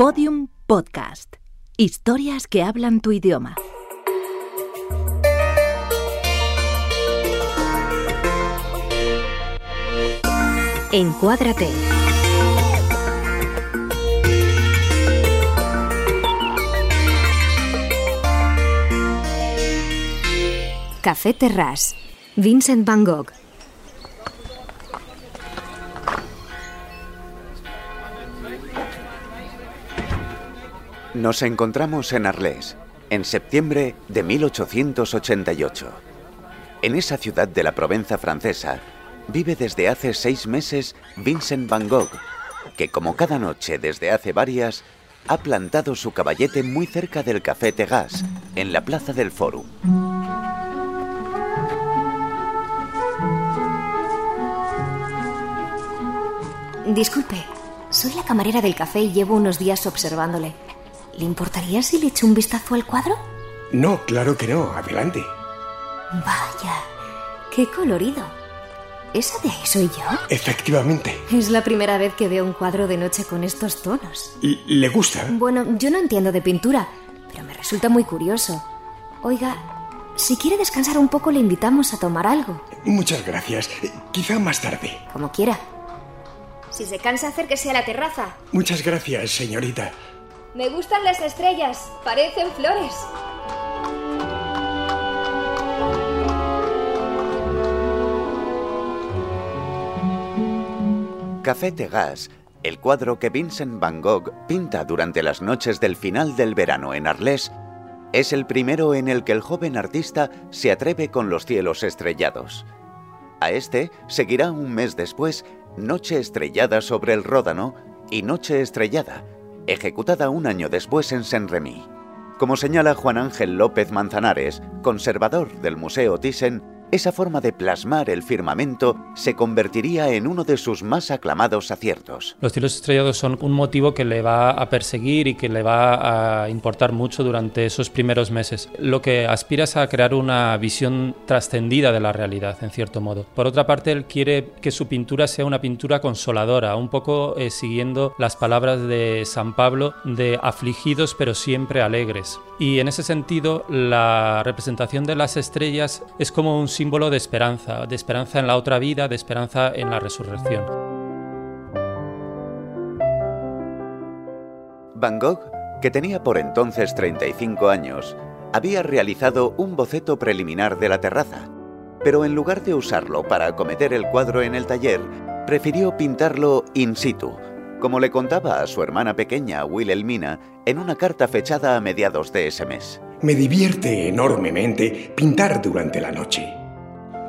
Podium Podcast. Historias que hablan tu idioma. Encuádrate. Café Terras. Vincent Van Gogh. Nos encontramos en Arles, en septiembre de 1888. En esa ciudad de la Provenza francesa vive desde hace seis meses Vincent Van Gogh, que como cada noche desde hace varias, ha plantado su caballete muy cerca del Café Tegas, en la plaza del Forum. Disculpe, soy la camarera del café y llevo unos días observándole. ¿Le importaría si le echo un vistazo al cuadro? No, claro que no. Adelante. Vaya, qué colorido. ¿Esa de ahí soy yo? Efectivamente. Es la primera vez que veo un cuadro de noche con estos tonos. ¿Y ¿Le gusta? Bueno, yo no entiendo de pintura, pero me resulta muy curioso. Oiga, si quiere descansar un poco, le invitamos a tomar algo. Muchas gracias. Quizá más tarde. Como quiera. Si se cansa, acérquese a la terraza. Muchas gracias, señorita. Me gustan las estrellas, parecen flores. Café Tegas, el cuadro que Vincent Van Gogh pinta durante las noches del final del verano en Arles, es el primero en el que el joven artista se atreve con los cielos estrellados. A este seguirá un mes después Noche estrellada sobre el Ródano y Noche estrellada, ejecutada un año después en Saint-Remy. Como señala Juan Ángel López Manzanares, conservador del Museo Thyssen, esa forma de plasmar el firmamento se convertiría en uno de sus más aclamados aciertos. Los cielos estrellados son un motivo que le va a perseguir y que le va a importar mucho durante esos primeros meses. Lo que aspira es a crear una visión trascendida de la realidad, en cierto modo. Por otra parte, él quiere que su pintura sea una pintura consoladora, un poco eh, siguiendo las palabras de San Pablo de afligidos pero siempre alegres. Y en ese sentido, la representación de las estrellas es como un símbolo de esperanza, de esperanza en la otra vida, de esperanza en la resurrección. Van Gogh, que tenía por entonces 35 años, había realizado un boceto preliminar de la terraza, pero en lugar de usarlo para acometer el cuadro en el taller, prefirió pintarlo in situ, como le contaba a su hermana pequeña Wilhelmina en una carta fechada a mediados de ese mes. Me divierte enormemente pintar durante la noche.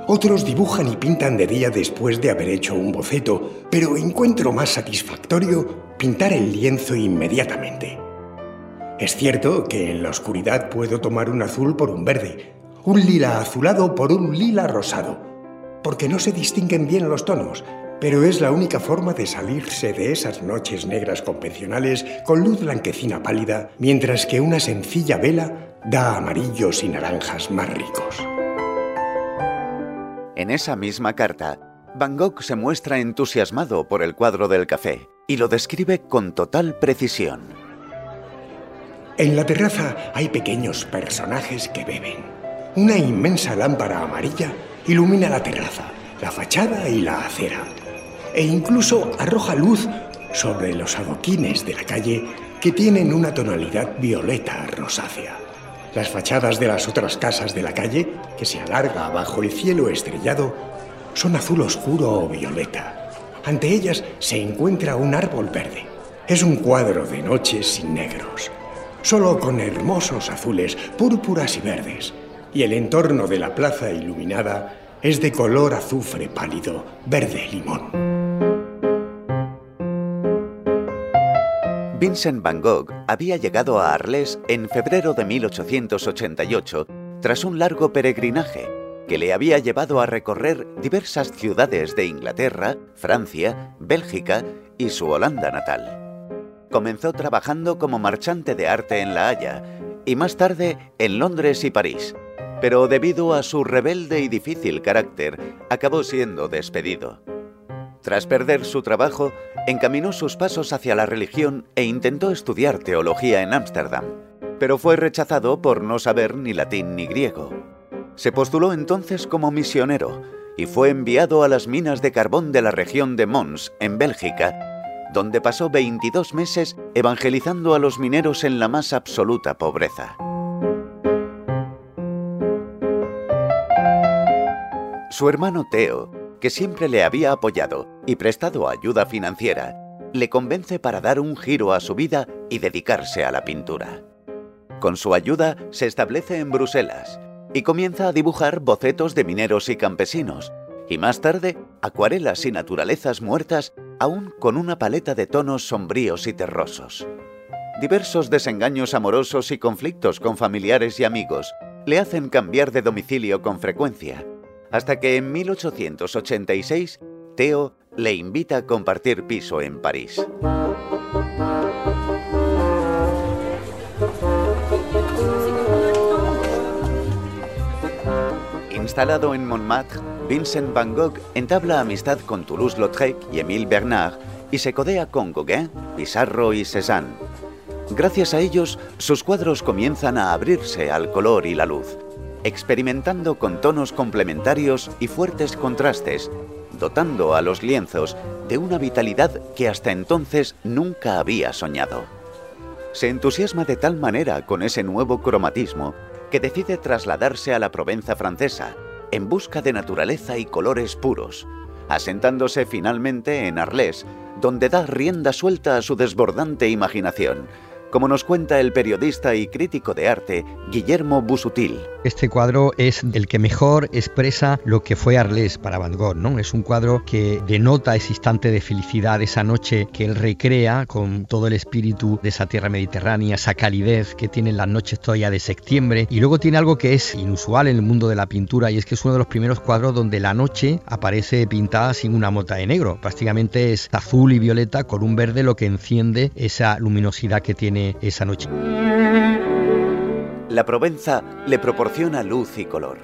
Otros dibujan y pintan de día después de haber hecho un boceto, pero encuentro más satisfactorio pintar el lienzo inmediatamente. Es cierto que en la oscuridad puedo tomar un azul por un verde, un lila azulado por un lila rosado, porque no se distinguen bien los tonos, pero es la única forma de salirse de esas noches negras convencionales con luz blanquecina pálida, mientras que una sencilla vela da amarillos y naranjas más ricos. En esa misma carta, Van Gogh se muestra entusiasmado por el cuadro del café y lo describe con total precisión. En la terraza hay pequeños personajes que beben. Una inmensa lámpara amarilla ilumina la terraza, la fachada y la acera. E incluso arroja luz sobre los adoquines de la calle que tienen una tonalidad violeta rosácea. Las fachadas de las otras casas de la calle, que se alarga bajo el cielo estrellado, son azul oscuro o violeta. Ante ellas se encuentra un árbol verde. Es un cuadro de noches sin negros, solo con hermosos azules, púrpuras y verdes. Y el entorno de la plaza iluminada es de color azufre pálido, verde limón. Vincent Van Gogh había llegado a Arles en febrero de 1888 tras un largo peregrinaje que le había llevado a recorrer diversas ciudades de Inglaterra, Francia, Bélgica y su Holanda natal. Comenzó trabajando como marchante de arte en La Haya y más tarde en Londres y París, pero debido a su rebelde y difícil carácter acabó siendo despedido. Tras perder su trabajo, encaminó sus pasos hacia la religión e intentó estudiar teología en Ámsterdam, pero fue rechazado por no saber ni latín ni griego. Se postuló entonces como misionero y fue enviado a las minas de carbón de la región de Mons, en Bélgica, donde pasó 22 meses evangelizando a los mineros en la más absoluta pobreza. Su hermano Theo que siempre le había apoyado y prestado ayuda financiera, le convence para dar un giro a su vida y dedicarse a la pintura. Con su ayuda se establece en Bruselas y comienza a dibujar bocetos de mineros y campesinos, y más tarde acuarelas y naturalezas muertas aún con una paleta de tonos sombríos y terrosos. Diversos desengaños amorosos y conflictos con familiares y amigos le hacen cambiar de domicilio con frecuencia hasta que en 1886 Theo le invita a compartir piso en París. Instalado en Montmartre, Vincent van Gogh entabla amistad con Toulouse-Lautrec y Émile Bernard y se codea con Gauguin, Pissarro y Cézanne. Gracias a ellos, sus cuadros comienzan a abrirse al color y la luz, experimentando con tonos complementarios y fuertes contrastes, dotando a los lienzos de una vitalidad que hasta entonces nunca había soñado. Se entusiasma de tal manera con ese nuevo cromatismo que decide trasladarse a la Provenza francesa en busca de naturaleza y colores puros, asentándose finalmente en Arles, donde da rienda suelta a su desbordante imaginación como nos cuenta el periodista y crítico de arte Guillermo Busutil. Este cuadro es el que mejor expresa lo que fue Arles para Van Gogh, ¿no? Es un cuadro que denota ese instante de felicidad, esa noche que él recrea con todo el espíritu de esa tierra mediterránea, esa calidez que tienen las noches todavía de septiembre. Y luego tiene algo que es inusual en el mundo de la pintura y es que es uno de los primeros cuadros donde la noche aparece pintada sin una mota de negro. Prácticamente es azul y violeta con un verde lo que enciende esa luminosidad que tiene esa noche. La Provenza le proporciona luz y color,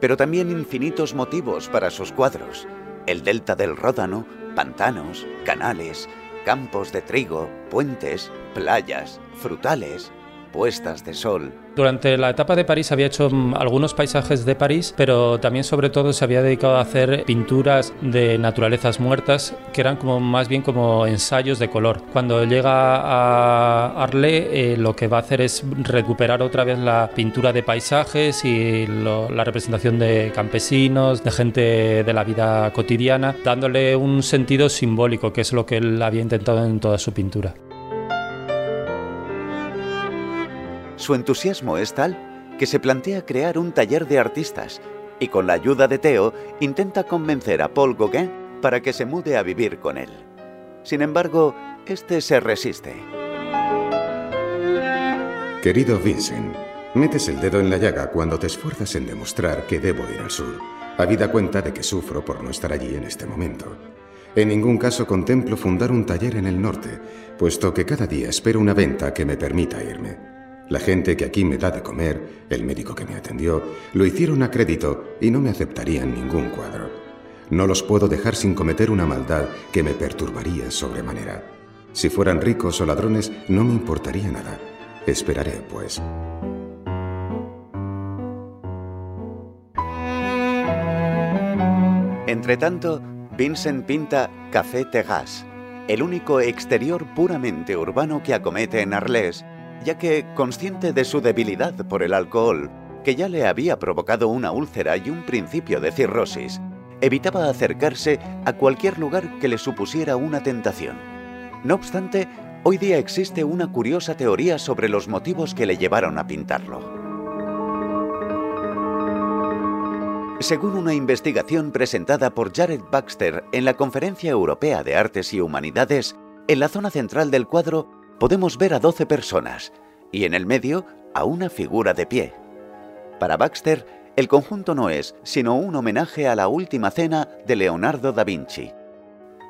pero también infinitos motivos para sus cuadros. El delta del Ródano, pantanos, canales, campos de trigo, puentes, playas, frutales, puestas de sol, durante la etapa de París había hecho mm, algunos paisajes de París, pero también sobre todo se había dedicado a hacer pinturas de naturalezas muertas que eran como más bien como ensayos de color. Cuando llega a Arlé eh, lo que va a hacer es recuperar otra vez la pintura de paisajes y la representación de campesinos, de gente de la vida cotidiana, dándole un sentido simbólico, que es lo que él había intentado en toda su pintura. Su entusiasmo es tal que se plantea crear un taller de artistas y con la ayuda de Theo intenta convencer a Paul Gauguin para que se mude a vivir con él. Sin embargo, este se resiste. Querido Vincent, metes el dedo en la llaga cuando te esfuerzas en demostrar que debo ir al sur, habida cuenta de que sufro por no estar allí en este momento. En ningún caso contemplo fundar un taller en el norte, puesto que cada día espero una venta que me permita irme. La gente que aquí me da de comer, el médico que me atendió, lo hicieron a crédito y no me aceptarían ningún cuadro. No los puedo dejar sin cometer una maldad que me perturbaría sobremanera. Si fueran ricos o ladrones, no me importaría nada. Esperaré, pues. Entretanto, Vincent pinta Café Tegas, el único exterior puramente urbano que acomete en Arles ya que, consciente de su debilidad por el alcohol, que ya le había provocado una úlcera y un principio de cirrosis, evitaba acercarse a cualquier lugar que le supusiera una tentación. No obstante, hoy día existe una curiosa teoría sobre los motivos que le llevaron a pintarlo. Según una investigación presentada por Jared Baxter en la Conferencia Europea de Artes y Humanidades, en la zona central del cuadro podemos ver a 12 personas y en el medio a una figura de pie. Para Baxter, el conjunto no es sino un homenaje a la última cena de Leonardo da Vinci.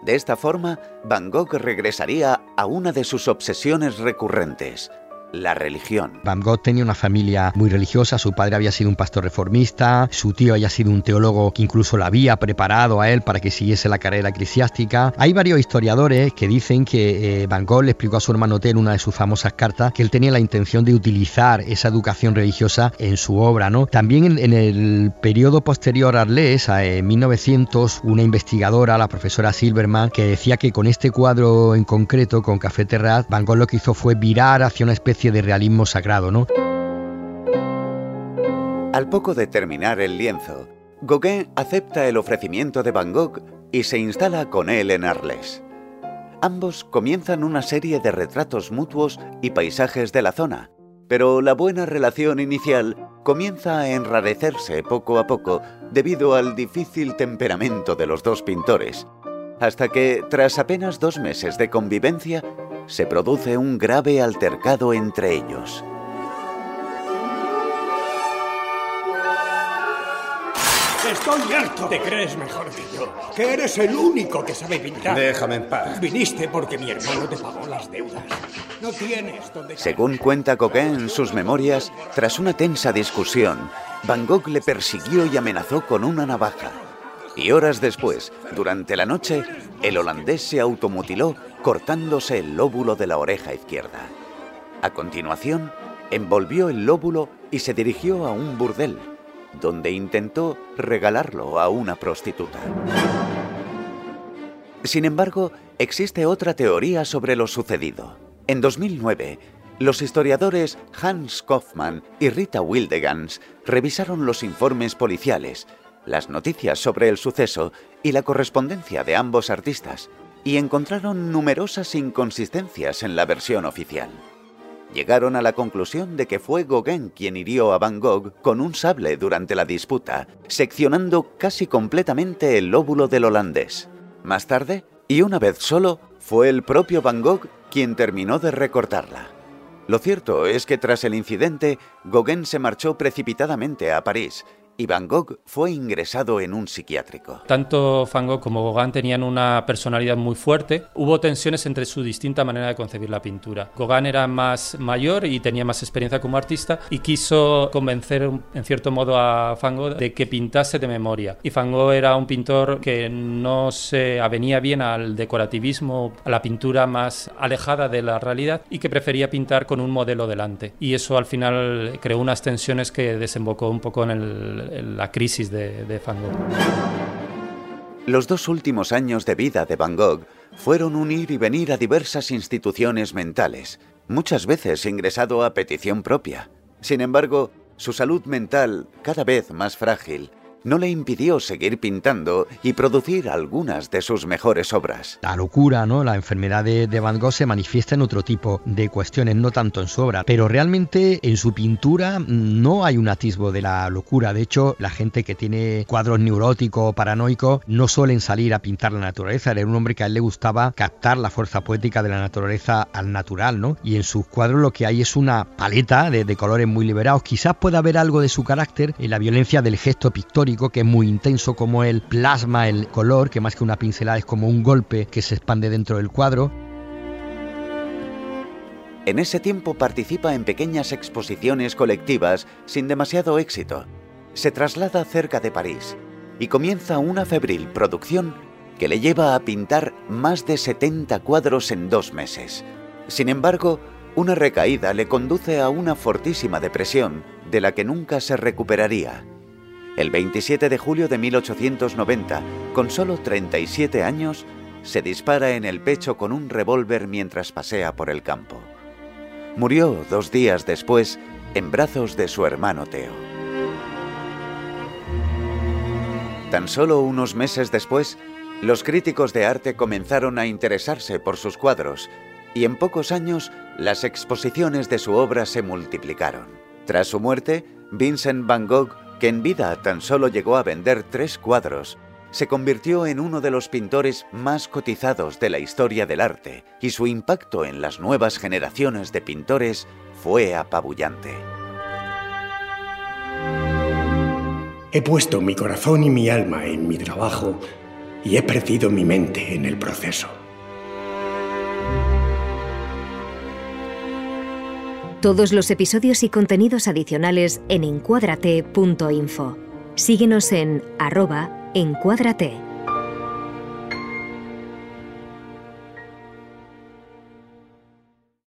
De esta forma, Van Gogh regresaría a una de sus obsesiones recurrentes, la religión. Van Gogh tenía una familia muy religiosa, su padre había sido un pastor reformista, su tío había sido un teólogo que incluso la había preparado a él para que siguiese la carrera eclesiástica. Hay varios historiadores que dicen que eh, Van Gogh le explicó a su hermano T en una de sus famosas cartas que él tenía la intención de utilizar esa educación religiosa en su obra. ¿no? También en, el periodo posterior a Arles, en 1900, una investigadora, la profesora Silverman, que decía que con este cuadro en concreto, con Café Terrat, Van Gogh lo que hizo fue virar hacia una especie de realismo sagrado, ¿no? Al poco de terminar el lienzo, Gauguin acepta el ofrecimiento de Van Gogh y se instala con él en Arles. Ambos comienzan una serie de retratos mutuos y paisajes de la zona, pero la buena relación inicial comienza a enrarecerse poco a poco debido al difícil temperamento de los dos pintores, hasta que, tras apenas dos meses de convivencia, se produce un grave altercado entre ellos. Estoy harto. Te crees mejor que yo. Que eres el único que sabe pintar. Déjame en paz. Viniste porque mi hermano te pagó las deudas. No tienes donde... Según cuenta Coquin en sus memorias, tras una tensa discusión, Van Gogh le persiguió y amenazó con una navaja. Y horas después, durante la noche, el holandés se automutiló cortándose el lóbulo de la oreja izquierda. A continuación, envolvió el lóbulo y se dirigió a un burdel, donde intentó regalarlo a una prostituta. Sin embargo, existe otra teoría sobre lo sucedido. En 2009, los historiadores Hans Kaufmann y Rita Wildegans revisaron los informes policiales, las noticias sobre el suceso y la correspondencia de ambos artistas, y encontraron numerosas inconsistencias en la versión oficial. Llegaron a la conclusión de que fue Gauguin quien hirió a Van Gogh con un sable durante la disputa, seccionando casi completamente el lóbulo del holandés. Más tarde, y una vez solo, fue el propio Van Gogh quien terminó de recortarla. Lo cierto es que tras el incidente, Gauguin se marchó precipitadamente a París y Van Gogh fue ingresado en un psiquiátrico. Tanto Van Gogh como Gauguin tenían una personalidad muy fuerte. Hubo tensiones entre su distinta manera de concebir la pintura. Gauguin era más mayor y tenía más experiencia como artista y quiso convencer en cierto modo a Van Gogh de que pintase de memoria. Y Van Gogh era un pintor que no se avenía bien al decorativismo, a la pintura más alejada de la realidad y que prefería pintar con un modelo delante. Y eso al final creó unas tensiones que desembocó un poco en el la crisis de, de Van Gogh. Los dos últimos años de vida de Van Gogh fueron un ir y venir a diversas instituciones mentales, muchas veces ingresado a petición propia. Sin embargo, su salud mental, cada vez más frágil, no le impidió seguir pintando y producir algunas de sus mejores obras. La locura, ¿no? La enfermedad de, Van Gogh se manifiesta en otro tipo de cuestiones, no tanto en su obra, pero realmente en su pintura no hay un atisbo de la locura. De hecho, la gente que tiene cuadros neuróticos o paranoicos no suelen salir a pintar la naturaleza. Era un hombre que a él le gustaba captar la fuerza poética de la naturaleza al natural, ¿no? Y en sus cuadros lo que hay es una paleta de, de colores muy liberados. Quizás pueda haber algo de su carácter en la violencia del gesto pictórico que es muy intenso, como él plasma el color, que más que una pincelada es como un golpe que se expande dentro del cuadro. En ese tiempo participa en pequeñas exposiciones colectivas sin demasiado éxito. Se traslada cerca de París y comienza una febril producción que le lleva a pintar más de 70 cuadros en dos meses. Sin embargo, una recaída le conduce a una fortísima depresión de la que nunca se recuperaría. El 27 de julio de 1890, con solo 37 años, se dispara en el pecho con un revólver mientras pasea por el campo. Murió dos días después en brazos de su hermano Teo. Tan solo unos meses después, los críticos de arte comenzaron a interesarse por sus cuadros y en pocos años las exposiciones de su obra se multiplicaron. Tras su muerte, Vincent van Gogh que en vida tan solo llegó a vender tres cuadros, se convirtió en uno de los pintores más cotizados de la historia del arte y su impacto en las nuevas generaciones de pintores fue apabullante. He puesto mi corazón y mi alma en mi trabajo y he perdido mi mente en el proceso. Todos los episodios y contenidos adicionales en encuadrate.info. Síguenos en arroba encuadrate.